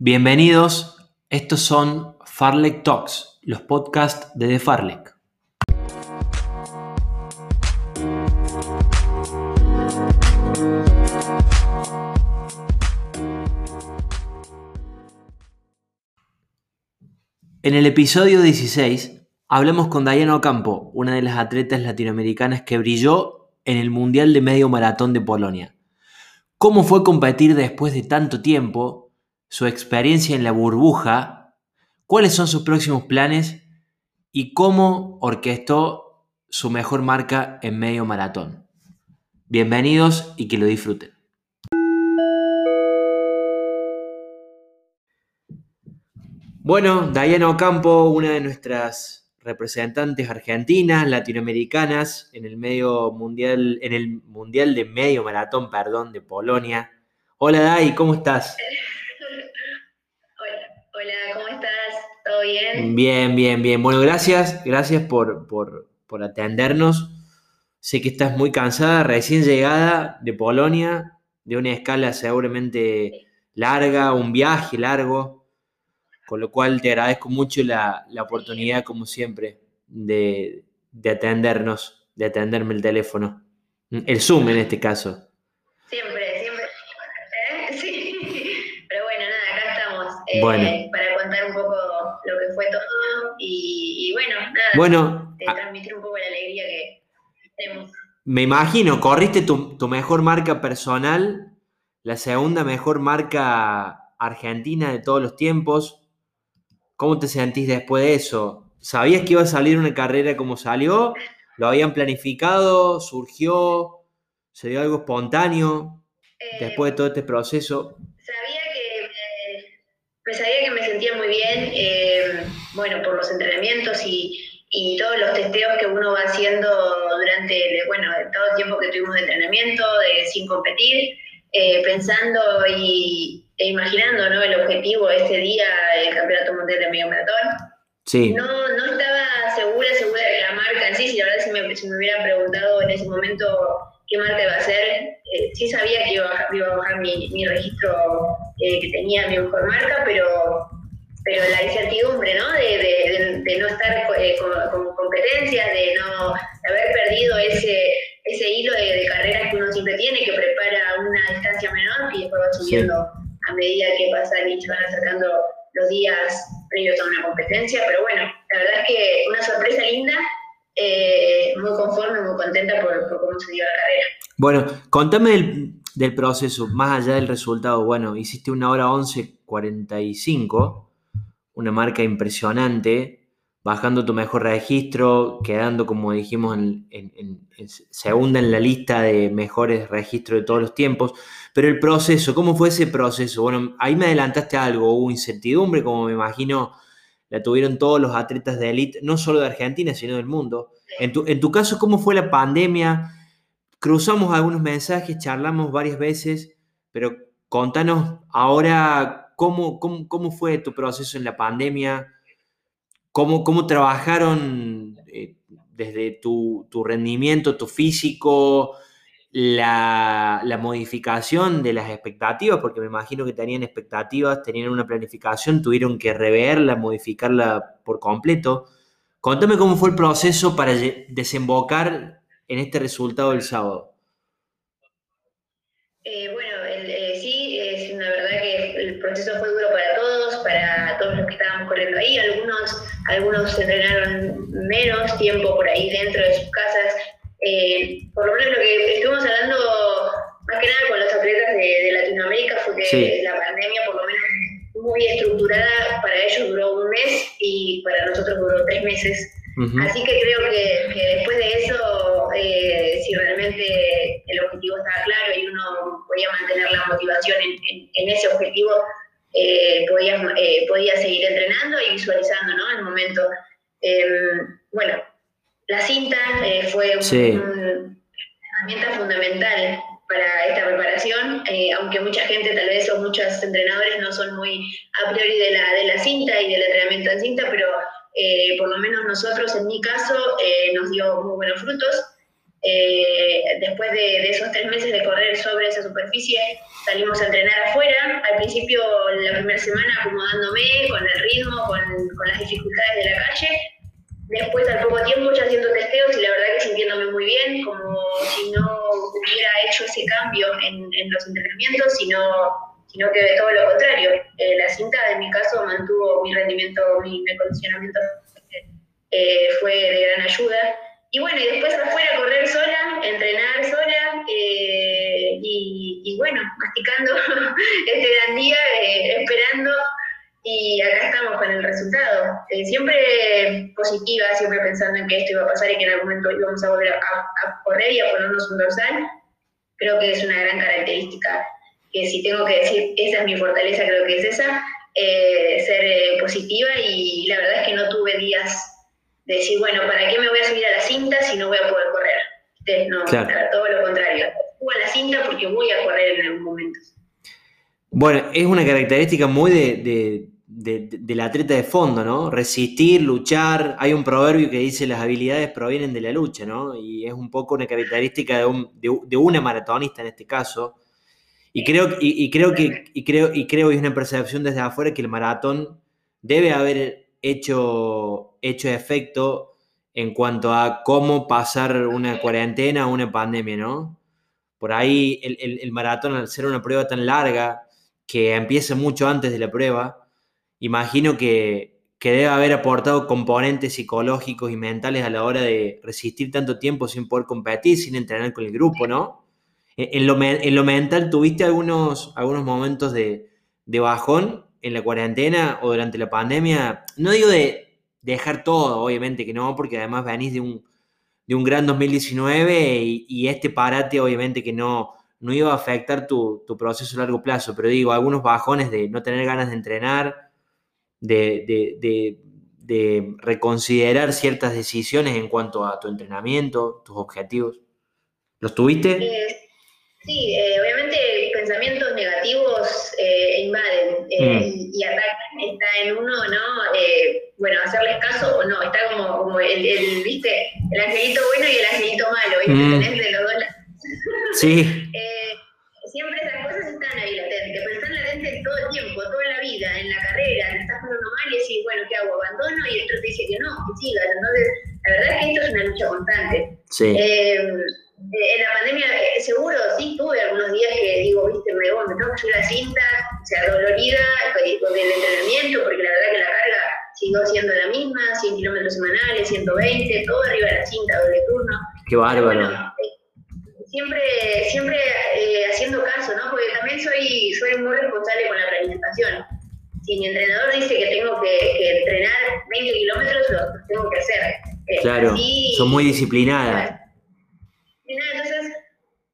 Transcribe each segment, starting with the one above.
Bienvenidos, estos son Farlek Talks, los podcasts de The Farlek. En el episodio 16 hablamos con Diana Ocampo, una de las atletas latinoamericanas que brilló en el Mundial de Medio Maratón de Polonia. ¿Cómo fue competir después de tanto tiempo? Su experiencia en la burbuja, cuáles son sus próximos planes y cómo orquestó su mejor marca en medio maratón. Bienvenidos y que lo disfruten. Bueno, Diana Ocampo, una de nuestras representantes argentinas, latinoamericanas, en el medio mundial, en el mundial de medio maratón, perdón, de Polonia. Hola Dai, ¿cómo estás? Bien? Bien, bien, bien. Bueno, gracias, gracias por, por, atendernos. Sé que estás muy cansada, recién llegada de Polonia, de una escala seguramente larga, un viaje largo, con lo cual te agradezco mucho la, oportunidad, como siempre, de, atendernos, de atenderme el teléfono. El Zoom en este caso. Siempre, siempre. ¿Eh? Sí. Pero bueno, nada, acá estamos. Eh, bueno. Para contar un poco lo que fue todo y, bueno, nada, bueno, transmitir un poco la alegría que tenemos. Me imagino, corriste tu, mejor marca personal, la segunda mejor marca argentina de todos los tiempos. ¿Cómo te sentís después de eso? ¿Sabías que iba a salir una carrera como salió? ¿Lo habían planificado? ¿Surgió? ¿Se dio algo espontáneo después de todo este proceso? Sabía que me, sabía que me sentía muy bien. Eh, bueno, por los entrenamientos y, todos los testeos que uno va haciendo durante, bueno, todo el tiempo que tuvimos de entrenamiento, de, sin competir, eh, pensando y, e imaginando ¿no? el objetivo este día, el Campeonato Mundial de Medio Maratón. Sí. No, no estaba segura, segura de la marca en sí, si la verdad si me, si me hubieran preguntado en ese momento qué marca iba a ser, eh, sí sabía que iba, a bajar mi, mi registro eh, que tenía mi mejor marca, pero pero la incertidumbre, ¿no? De, de, no estar eh, con, competencias, de no haber perdido ese, ese hilo de, carreras que uno siempre tiene, que prepara una distancia menor y después va subiendo a medida que pasan y se van acercando los días previos a una competencia. Pero bueno, la verdad es que una sorpresa linda, eh, muy conforme, muy contenta por, por, cómo se dio la carrera. Bueno, contame del, del proceso, más allá del resultado. Bueno, hiciste una hora 11.45 una marca impresionante, bajando tu mejor registro, quedando, como dijimos, en, segunda en la lista de mejores registros de todos los tiempos. Pero el proceso, ¿cómo fue ese proceso? Bueno, ahí me adelantaste algo, hubo incertidumbre, como me imagino la tuvieron todos los atletas de élite, no solo de Argentina, sino del mundo. En tu, en tu caso, ¿cómo fue la pandemia? Cruzamos algunos mensajes, charlamos varias veces, pero contanos ahora ¿Cómo, cómo, fue tu proceso en la pandemia? ¿Cómo, cómo trabajaron eh, desde tu, rendimiento, tu físico, la, modificación de las expectativas? Porque me imagino que tenían expectativas, tenían una planificación, tuvieron que reverla, modificarla por completo. Contame cómo fue el proceso para desembocar en este resultado del sábado. Eh, bueno, proceso fue duro para todos, para todos los que estábamos corriendo ahí. Algunos, algunos entrenaron menos tiempo por ahí dentro de sus casas. Eh, por lo menos lo que estuvimos hablando más que nada con los atletas de, Latinoamérica fue que la pandemia, por lo menos muy estructurada, para ellos duró un mes y para nosotros duró tres meses. Así que creo que, después de eso, eh, si realmente el objetivo estaba claro y uno podía mantener la motivación en, ese objetivo, eh, podía, eh, podía seguir entrenando y visualizando ¿no? el momento. Em, bueno, la cinta fue una herramienta fundamental para esta preparación, aunque mucha gente tal vez o muchos entrenadores no son muy a priori de la, de la cinta y del entrenamiento en cinta, pero eh, por lo menos nosotros, en mi caso, eh, nos dio muy buenos frutos. Eh, después de, esos tres meses de correr sobre esa superficie, salimos a entrenar afuera. Al principio, la primera semana, acomodándome con el ritmo, con, con las dificultades de la calle. Después, al poco tiempo, ya haciendo testeos y la verdad que sintiéndome muy bien, como si no hubiera hecho ese cambio en, en los entrenamientos, sino, sino que todo lo contrario. Eh, la cinta, en mi caso, mantuvo mi rendimiento, mi, mi condicionamiento eh, fue de gran ayuda. Y bueno, y después afuera correr sola, entrenar sola eh, y, bueno, masticando este gran día, eh, esperando y acá estamos con el resultado. Eh, siempre positiva, siempre pensando en que esto iba a pasar y que en algún momento íbamos a volver a, correr y a ponernos un dorsal. Creo que es una gran característica que si tengo que decir, esa es mi fortaleza, creo que es esa, ser positiva y la verdad es que no tuve días decir, bueno, ¿para qué me voy a subir a la cinta si no voy a poder correr? no, todo lo contrario. Subo a la cinta porque voy a correr en algún momento. Bueno, es una característica muy de, del atleta de fondo, ¿no? Resistir, luchar. Hay un proverbio que dice las habilidades provienen de la lucha, ¿no? Y es un poco una característica de, un, de, una maratonista en este caso. Y creo, y, creo que, y creo, y creo, y es una percepción desde afuera que el maratón debe haber hecho, hecho efecto en cuanto a cómo pasar una cuarentena o una pandemia, ¿no? Por ahí el, maratón, al ser una prueba tan larga, que empieza mucho antes de la prueba, imagino que, que debe haber aportado componentes psicológicos y mentales a la hora de resistir tanto tiempo sin poder competir, sin entrenar con el grupo, ¿no? En, lo, en lo, mental, ¿tuviste algunos, algunos momentos de, de bajón en la cuarentena o durante la pandemia, no digo de dejar todo, obviamente que no, porque además venís de un, de un gran 2019 y, este parate obviamente que no, no iba a afectar tu, proceso a largo plazo, pero digo, algunos bajones de no tener ganas de entrenar, de, reconsiderar ciertas decisiones en cuanto a tu entrenamiento, tus objetivos. ¿Los tuviste? Eh, sí, eh, obviamente pensamientos negativos eh, invaden eh, mm. y, atacan, está en uno, ¿no? Eh, bueno, hacerles caso o no, está como, como el, el, ¿viste? El angelito bueno y el angelito malo, ¿viste? Mm. de los dos Sí. siempre esas cosas están ahí latentes, pero están latentes todo el tiempo, toda la vida, en la carrera, estás pasando mal y decís, bueno, ¿qué hago? ¿Abandono? Y el otro te dice que no, que sigas. Entonces, la verdad es que esto es una lucha constante. Sí. Eh, en la pandemia, eh, seguro, sí, tuve algunos días que digo, viste, me, me tengo que subir la cinta, o sea, dolorida con el entrenamiento, porque la verdad que la carga siguió siendo la misma, 100 kilómetros semanales, 120, todo arriba de la cinta, doble turno. Qué bárbaro. Eh, siempre siempre haciendo caso, ¿no? Porque también soy, soy muy responsable con la planificación. Si mi entrenador dice que tengo que, entrenar 20 kilómetros, lo tengo que hacer. Claro, son muy disciplinadas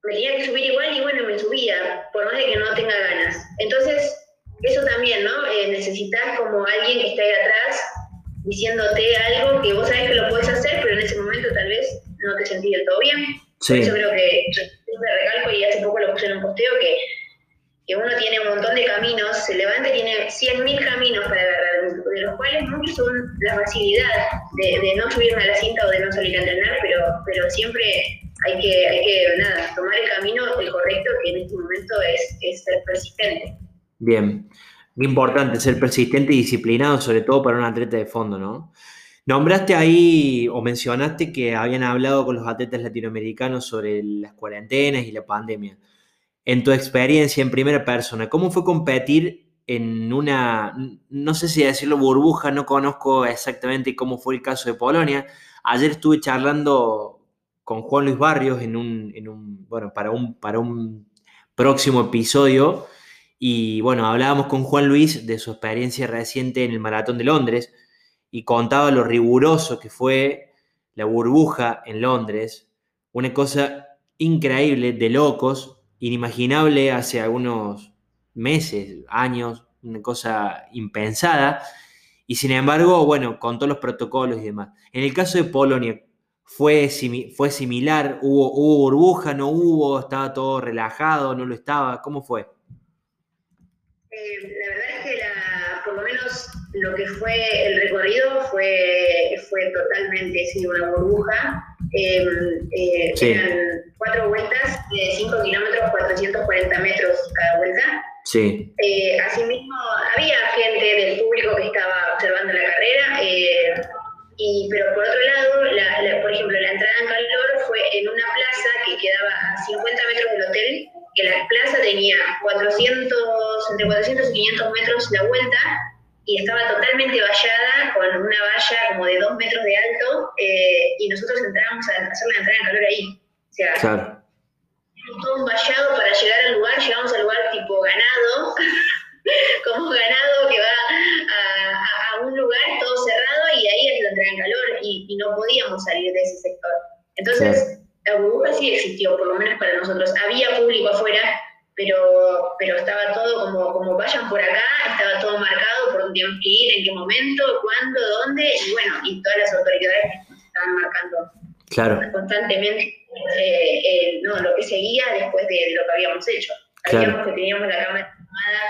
me tenía que subir igual y bueno, me subía, por más de que no tenga ganas. Entonces, eso también, ¿no? Eh, necesitas como alguien que esté ahí atrás diciéndote algo que vos sabés que lo puedes hacer, pero en ese momento tal vez no te sentís del todo bien. Sí. Por eso creo que me recalco y hace poco lo puse en un posteo que, que uno tiene un montón de caminos, se levanta y tiene 100.000 caminos para agarrar, de los cuales muchos son la facilidad de, de, no subirme a la cinta o de no salir a entrenar, pero, pero siempre hay que, tomar el camino correcto, que en este momento es, ser persistente. Bien, importante ser persistente y disciplinado, sobre todo para un atleta de fondo, ¿no? Nombraste ahí o mencionaste que habían hablado con los atletas latinoamericanos sobre las cuarentenas y la pandemia. En tu experiencia en primera persona, ¿cómo fue competir en una, no sé si decirlo burbuja, no conozco exactamente cómo fue el caso de Polonia? Ayer estuve charlando con Juan Luis Barrios en un, bueno, para un, para un próximo episodio. Y bueno, hablábamos con Juan Luis de su experiencia reciente en el Maratón de Londres y contaba lo riguroso que fue la burbuja en Londres. Una cosa increíble, de locos, inimaginable hace algunos meses, años, una cosa impensada. Y sin embargo, bueno, con todos los protocolos y demás. En el caso de Polonia, fue, fue similar, ¿Hubo, hubo burbuja, no hubo, estaba todo relajado, no lo estaba, ¿cómo fue? Eh, la verdad es que por lo menos lo que fue el recorrido fue, fue totalmente sí, una burbuja. Em, eh, eran cuatro vueltas de 5 kilómetros, 440 metros cada vuelta. Sí. Eh, asimismo, había gente del público que estaba observando la carrera, y, pero por otro lado, la, por ejemplo, la entrada en calor fue en una plaza que quedaba a 50 metros del hotel, que la plaza tenía 400, entre 400 y 500 metros la vuelta, y estaba totalmente vallada con una valla como de 2 metros de alto, eh, y nosotros entrábamos a hacer la entrada en calor ahí. O sea, claro todo un vallado para llegar al lugar, llegamos al lugar tipo ganado, como ganado que va a, un lugar todo cerrado y donde en calor y, no podíamos salir de ese sector. Entonces, la burbuja sí existió, por lo menos para nosotros. Había público afuera, pero, pero estaba todo como, como vayan por acá, estaba todo marcado por dónde que ir, en qué momento, cuándo, dónde, y bueno, y todas las autoridades estaban marcando claro. constantemente eh, no, lo que seguía después de lo que habíamos hecho. Sabíamos que teníamos la cámara tomada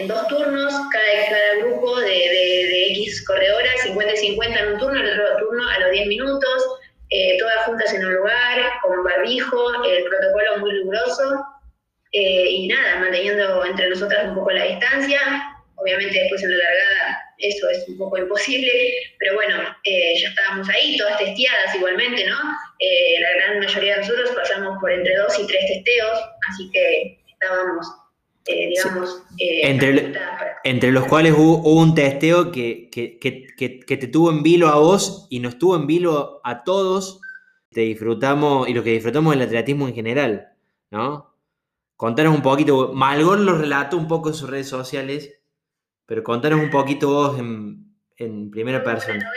en dos turnos, cada, cada grupo de, de, X corredoras, 50 y 50 en un turno, en el otro turno a los 10 minutos, eh, todas juntas en un lugar, con barbijo, el protocolo muy riguroso, eh, y nada, manteniendo entre nosotras un poco la distancia. Obviamente después en la largada eso es un poco imposible, pero bueno, eh, ya estábamos ahí, todas testeadas igualmente, ¿no? Eh, la gran mayoría de nosotros pasamos por entre dos y tres testeos, así que estábamos, eh, digamos... entre, entre los cuales hubo, un testeo que, que, que, que, te tuvo en vilo a vos y nos tuvo en vilo a todos, te disfrutamos, y lo que disfrutamos del atletismo en general, ¿no? Contanos un poquito, Malgón lo relató un poco en sus redes sociales, pero contanos un poquito vos en, en primera persona.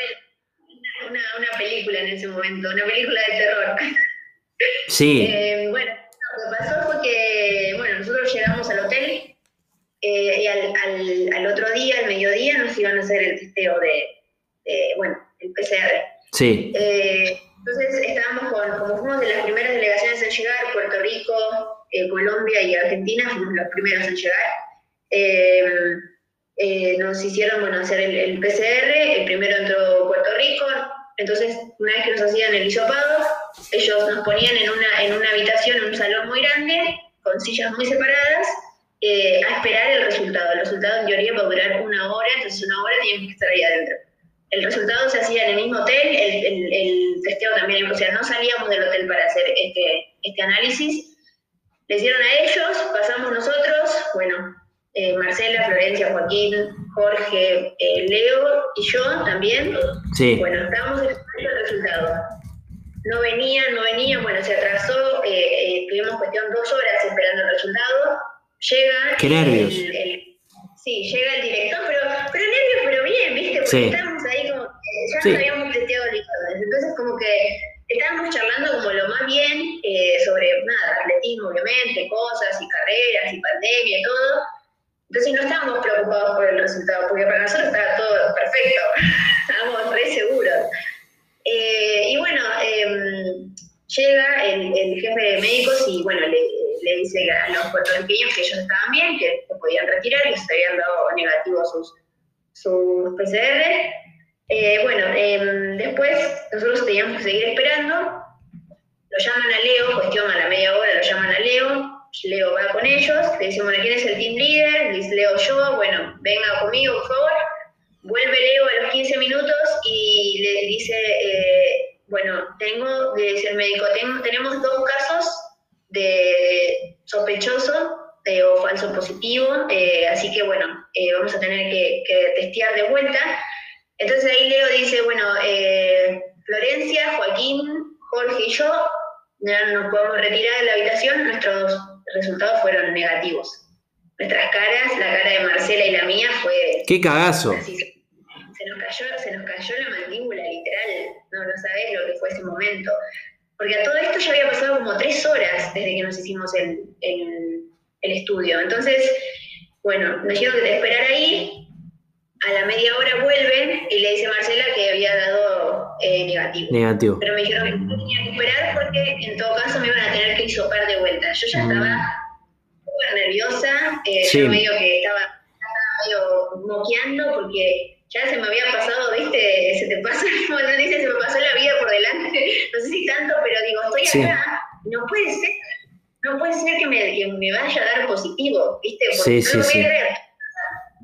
Una, una, película en ese momento, una película de terror. Sí. Eh, bueno, lo que pasó fue que, nosotros llegamos al hotel eh, y al, al, al, otro día, al mediodía, nos iban a hacer el testeo de, bueno, el PCR. Sí. Eh, entonces estábamos con, como fuimos de las primeras delegaciones en llegar, Puerto Rico, Colombia y Argentina, fuimos los primeros en llegar. Eh, nos hicieron bueno, hacer el, PCR, el primero entró Puerto Rico, entonces una vez que nos hacían el hisopado, ellos nos ponían en una, en una habitación, en un salón muy grande, con sillas muy separadas, eh, a esperar el resultado. El resultado en teoría va a durar una hora, entonces una hora teníamos que estar ahí adentro. El resultado se hacía en el mismo hotel, el, el, el testeo también, o sea, no salíamos del hotel para hacer este, este análisis. Le hicieron a ellos, pasamos nosotros, bueno, eh, Marcela, Florencia, Joaquín, Jorge, eh, Leo y yo también. Sí. Bueno, estábamos esperando el resultado. No venían, no venían, bueno, se atrasó, eh, estuvimos cuestión dos horas esperando el resultado. Llega. Qué nervios. sí, llega el director, pero, pero nervios, pero bien, ¿viste? Porque estábamos ahí como. ya sí. nos habíamos testeado Entonces, como que estábamos charlando como lo más bien sobre nada, atletismo, obviamente, cosas y carreras y pandemia y todo entonces no estábamos preocupados por el resultado, porque para nosotros estaba todo perfecto, estábamos re seguros. Llega el, jefe de médicos y bueno, le, dice a los puertorriqueños que ellos estaban bien, que se podían retirar, que se habían dado negativos sus, sus PCR. Eh, bueno, em, después nosotros teníamos que seguir esperando. Lo llaman a Leo, cuestión a la media hora, lo llaman a Leo, Leo va con ellos, le dice, bueno, ¿quién es el team leader? Le dice, Leo yo, bueno, venga conmigo, por favor. Vuelve Leo a los 15 minutos y le dice, eh, bueno, tengo, le dice el médico, tenemos dos casos de sospechoso eh, o falso positivo, eh, así que bueno, vamos a tener que, que, testear de vuelta. Entonces ahí Leo dice, bueno, Florencia, Joaquín, Jorge y yo ya nos podemos retirar de la habitación, nuestros resultados fueron negativos. Nuestras caras, la cara de Marcela y la mía fue... ¡Qué cagazo! Cayó, se nos cayó la mandíbula, literal. No, no sabés lo que fue ese momento. Porque a todo esto ya había pasado como tres horas desde que nos hicimos el, el, el estudio. Entonces, bueno, nos dijeron que esperar ahí. A la media hora vuelven y le dice Marcela que había dado eh, negativo. Negativo. Pero me dijeron que tenía que esperar porque en todo caso me iban a tener que hisopar de vuelta. Yo ya estaba mm. súper nerviosa, eh, yo medio que estaba, medio moqueando porque ya se me había pasado, viste, se te pasa, como te dice, se me pasó la vida por delante, no sé si tanto, pero digo, estoy acá, no puede ser. no puede ser que me, que me vaya a dar positivo, ¿viste? Porque sí, no sí, lo voy a creer.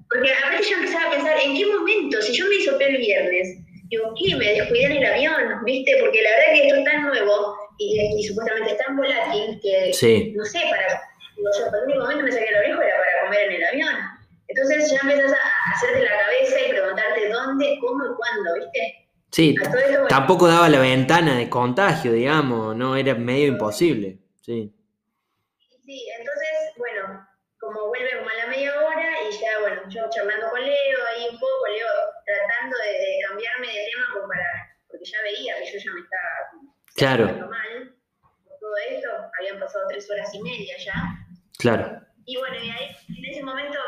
Porque aparte yo empezaba a pensar, ¿en qué momento? Si yo me hizo el viernes, digo, ¿qué? Me descuidé en el avión, ¿viste? Porque la verdad que esto es tan nuevo y, y supuestamente es tan volátil que, no sé, para, digo, yo por el único momento me saqué el orejo era para comer en el avión. Entonces ya empiezas a, hacerte la cabeza y preguntarte dónde, cómo y cuándo, ¿viste? Sí, bueno, tampoco daba la ventana de contagio, digamos, no era medio imposible. Sí, Sí, entonces, bueno, como vuelve como a la media hora y ya, bueno, yo charlando con Leo ahí un poco, Leo tratando de, de cambiarme de tema como para, porque ya veía que yo ya me estaba Claro. mal por todo esto, habían pasado tres horas y media ya. claro. Y bueno, y ahí en ese momento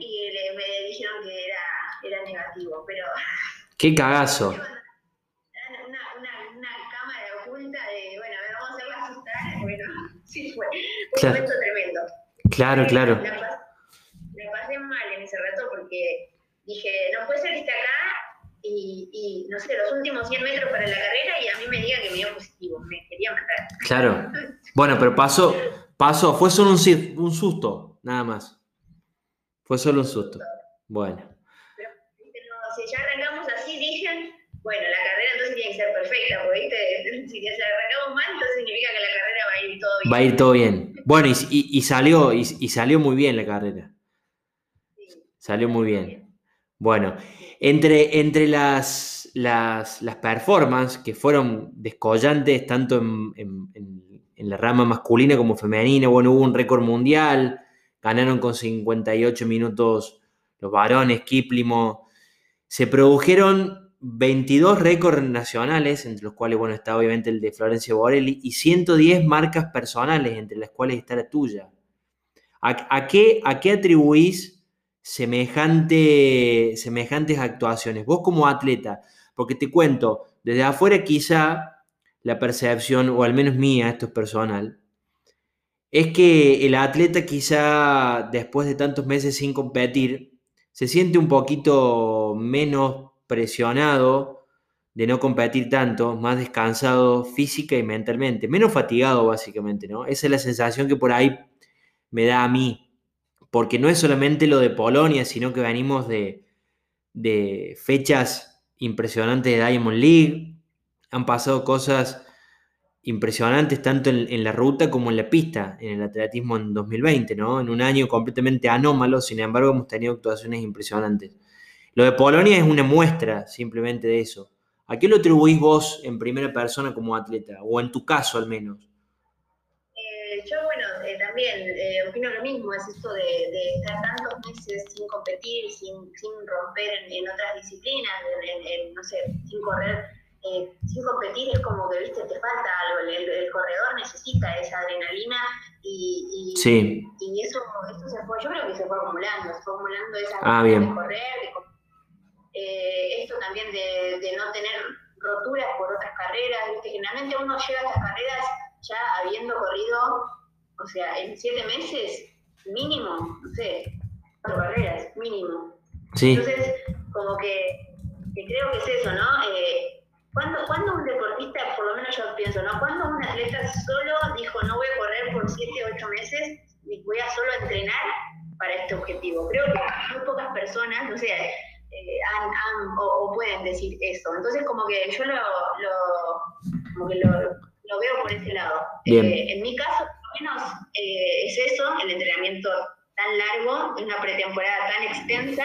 y le- me dijeron que era, era negativo, pero Qué cagazo. una, una, una cámara oculta de, bueno, a ver, vamos a hacerla asustar, bueno, sí fue, fue un Claro. momento tremendo. Claro, claro. La, pas- la pasé mal en ese rato porque dije, no puede ser que esté acá y, y, no sé, los últimos 100 metros para la carrera y a mí me diga que me dio positivo, me quería matar. Claro. Bueno, pero pasó, pasó, fue solo un, un susto, nada más. Fue solo un susto. Bueno, Pero si ya arrancamos así, dije, bueno, la carrera entonces tiene que ser perfecta, porque ¿viste? si ya arrancamos mal, entonces significa que la carrera va a ir todo bien. va a ir todo bien. Bueno, y, y- y salió, y, y salió muy bien la carrera. Sí. Salió muy bien. Bueno, entre, entre las, las, las performances que fueron descollantes tanto en, en- en- en la rama masculina como femenina, bueno, hubo un récord mundial, ganaron con 58 minutos los varones, Kiplimo. Se produjeron 22 récords nacionales, entre los cuales, bueno, está obviamente el de Florencia Borelli, y 110 marcas personales, entre las cuales está la tuya. ¿A, a qué, a qué atribuís semejante, semejantes actuaciones? Vos como atleta, porque te cuento, desde afuera quizá la percepción, o al menos mía, esto es personal, es que el atleta quizá después de tantos meses sin competir, se siente un poquito menos presionado de no competir tanto, más descansado física y mentalmente, menos fatigado básicamente, ¿no? Esa es la sensación que por ahí me da a mí, porque no es solamente lo de Polonia, sino que venimos de, de fechas impresionantes de Diamond League, han pasado cosas impresionantes tanto en, la ruta como en la pista, en el atletismo en 2020, ¿no? En un año completamente anómalo, sin embargo hemos tenido actuaciones impresionantes. Lo de Polonia es una muestra simplemente de eso. ¿A qué lo atribuís vos en primera persona como atleta? O en tu caso al menos. Eh, yo, bueno, eh, también eh, opino lo mismo, es esto de, estar tantos meses sin competir, sin, romper en, otras disciplinas, en, no sé, sin correr eh, sin competir es como que, viste, te falta algo, el, el corredor necesita esa adrenalina y, y, sí. y eso, eso se fue, yo creo que se fue acumulando, se fue acumulando esa ah, de bien. correr, de, eh, esto también de, de, no tener roturas por otras carreras, viste, generalmente uno llega a estas carreras ya habiendo corrido, o sea, en siete meses, mínimo, no sé, cuatro carreras, mínimo. Sí. Entonces, como que, que creo que es eso, ¿no? Eh, ¿Cuándo, ¿Cuándo, un deportista, por lo menos yo pienso, ¿no? ¿Cuándo un atleta solo dijo, no voy a correr por 7, 8 meses y voy a solo entrenar para este objetivo? Creo que muy pocas personas, no sé, eh, han, han, o, o, pueden decir eso. Entonces, como que yo lo, lo, como que lo, lo veo por ese lado. Eh, en mi caso, por lo menos, eh, es eso, el entrenamiento tan largo, una pretemporada tan extensa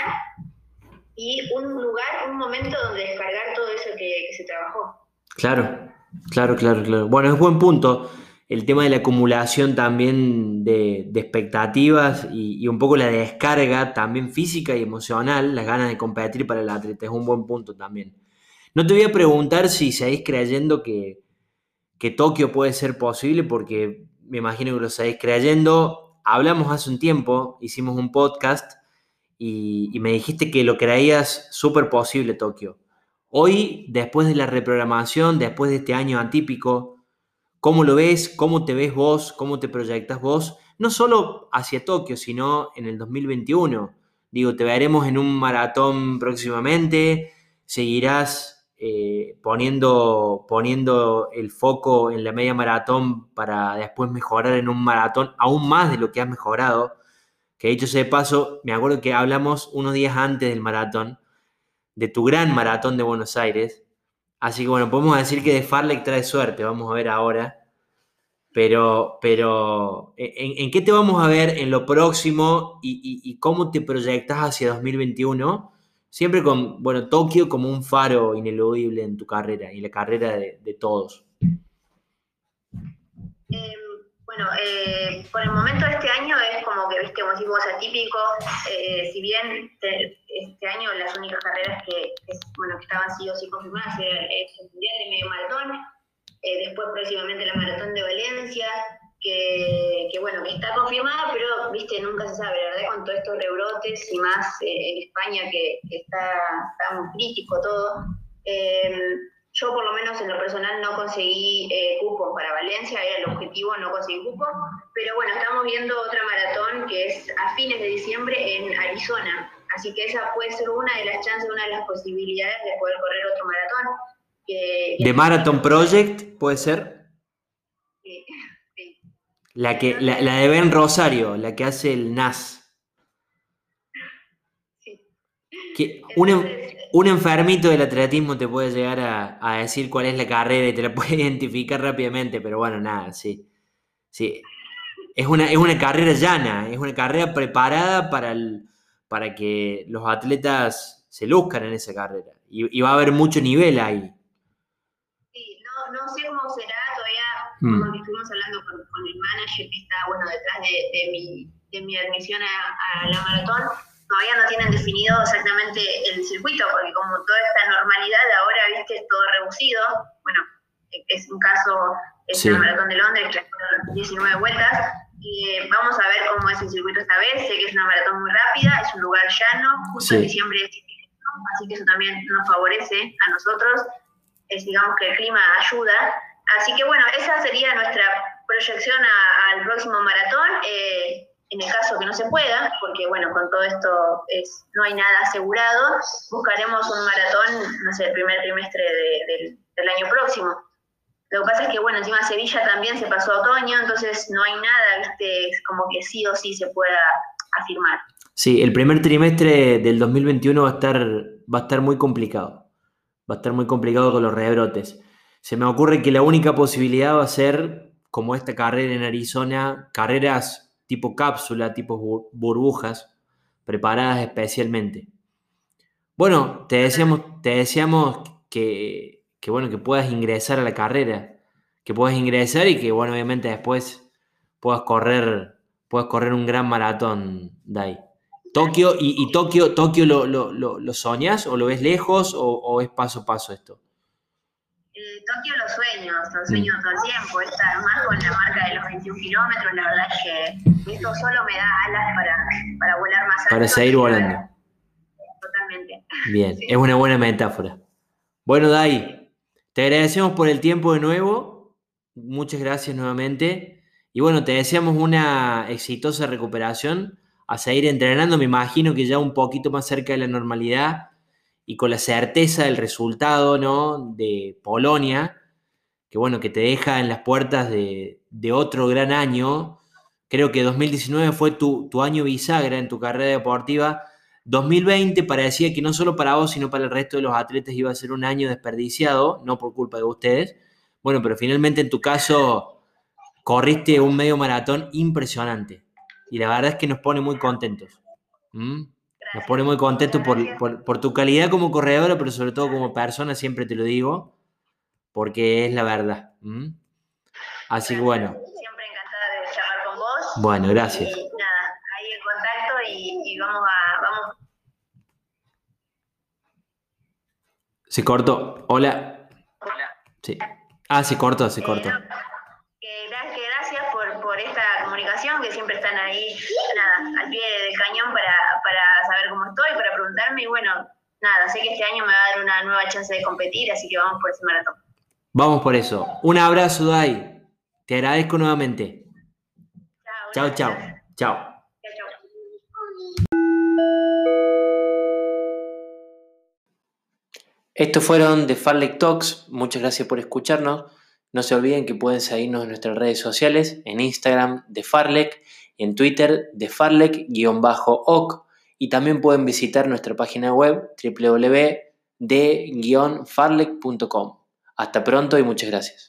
y un lugar, un momento donde descargar todo eso que, que, se trabajó. Claro, claro, claro, claro. Bueno, es buen punto el tema de la acumulación también de, expectativas y, y, un poco la descarga también física y emocional, las ganas de competir para el atleta, es un buen punto también. No te voy a preguntar si seguís creyendo que, que Tokio puede ser posible, porque me imagino que lo seguís creyendo. Hablamos hace un tiempo, hicimos un podcast y, me dijiste que lo creías súper posible Tokio. Hoy, después de la reprogramación, después de este año atípico, ¿cómo lo ves? ¿Cómo te ves vos? ¿Cómo te proyectas vos? No solo hacia Tokio, sino en el 2021. Digo, te veremos en un maratón próximamente, seguirás eh, poniendo, poniendo el foco en la media maratón para después mejorar en un maratón aún más de lo que has mejorado. Que dicho sea de paso, me acuerdo que hablamos unos días antes del maratón, de tu gran maratón de Buenos Aires. Así que bueno, podemos decir que de Farlek trae suerte, vamos a ver ahora. Pero, pero ¿en, qué te vamos a ver en lo próximo y, cómo te proyectas hacia 2021? Siempre con, bueno, Tokio como un faro ineludible en tu carrera y la carrera de, todos. Em, bueno, eh, por el momento de este año es como que, viste, como decimos, atípico. Eh, si bien este año las únicas carreras que, bueno, que estaban sí o sí confirmadas era el Mundial de Medio Maratón eh, después próximamente la Maratón de Valencia, que, bueno, que está confirmada, pero viste, nunca se sabe, ¿verdad? Con todos estos rebrotes y más en España que, está, muy crítico todo. Eh, yo por lo menos en lo personal no conseguí cupo para Valencia, era el objetivo, no conseguí cupo, pero bueno, estamos viendo otra maratón que es a fines de diciembre en Arizona, así que esa puede ser una de las chances, una de las posibilidades de poder correr otro maratón. ¿De Marathon Project puede ser? Sí, La, que, la, de Ben Rosario, la que hace el NAS. Sí. Que un, enfermito del atletismo te puede llegar a, decir cuál es la carrera y te la puede identificar rápidamente, pero bueno, nada, sí. Sí. Es una, es una carrera llana, es una carrera preparada para, para que los atletas se luzcan en esa carrera. y va a haber mucho nivel ahí no sé cómo será todavía, mm. como estuvimos hablando con, el manager que está bueno detrás de, mi, de mi admisión a, la maratón, todavía no tienen definido exactamente el circuito, porque como toda esta normalidad ahora, viste, es todo reducido, bueno, es un caso, es la maratón de Londres, que fueron 19 vueltas, y eh, vamos a ver cómo es el circuito esta vez, sé que es una maratón muy rápida, es un lugar llano, justo en diciembre así que eso también nos favorece a nosotros es, digamos que el clima ayuda. Así que bueno, esa sería nuestra proyección al próximo maratón. Eh, en el caso que no se pueda, porque bueno, con todo esto es, no hay nada asegurado, buscaremos un maratón, no sé, el primer trimestre del año próximo. Lo que pasa es que, bueno, encima Sevilla también se pasó a otoño, entonces no hay nada, viste, como que sí o sí se pueda afirmar. Sí, el primer trimestre del 2021 va a estar, va a estar muy complicado va a estar muy complicado con los rebrotes. Se me ocurre que la única posibilidad va a ser, como esta carrera en Arizona, carreras tipo cápsula, tipo burbujas, preparadas especialmente. Bueno, te deseamos, te deseamos que, bueno, que puedas ingresar a la carrera, que puedas ingresar y que, bueno, obviamente después puedas correr, puedas correr un gran maratón, Dai. Tokio, y, Tokio, Tokio lo, lo, lo, soñas o lo ves lejos o, es paso a paso esto? Eh, Tokio lo sueño, lo sueño mm. todo el tiempo, esta más con la marca de los 21 kilómetros, la verdad es que esto solo me da alas para, para volar más alto. Para seguir volando. Totalmente. Bien, es una buena metáfora. Bueno, Dai, te agradecemos por el tiempo de nuevo, muchas gracias nuevamente, y bueno, te deseamos una exitosa recuperación a seguir entrenando, me imagino que ya un poquito más cerca de la normalidad y con la certeza del resultado, ¿no? De Polonia, que bueno, que te deja en las puertas de, otro gran año. Creo que 2019 fue tu, tu, año bisagra en tu carrera deportiva. 2020 parecía que no solo para vos, sino para el resto de los atletas iba a ser un año desperdiciado, no por culpa de ustedes. Bueno, pero finalmente en tu caso corriste un medio maratón impresionante y la verdad es que nos pone muy contentos. Nos pone muy contentos por, tu calidad como corredora, pero sobre todo como persona, siempre te lo digo, porque es la verdad. Así que bueno. Siempre encantada de charlar con vos. Bueno, gracias. Y nada, ahí el contacto y, vamos a... Vamos. Se cortó. Hola. Hola. Sí. Ah, se cortó, se cortó esta comunicación, que siempre están ahí, nada, al pie del cañón para, ver cómo estoy, para preguntarme y bueno, nada, sé que este año me va a dar una nueva chance de competir, así que vamos por ese maratón. Vamos por eso. Un abrazo, Dai. Te agradezco nuevamente. Chao, chao. Chao. Estos fueron The Far Lake Talks. Muchas gracias por escucharnos. No se olviden que pueden seguirnos en nuestras redes sociales, en Instagram de Farlek, en Twitter de Farlek-oc. Y también pueden visitar nuestra página web www.de-farlec.com. Hasta pronto y muchas gracias.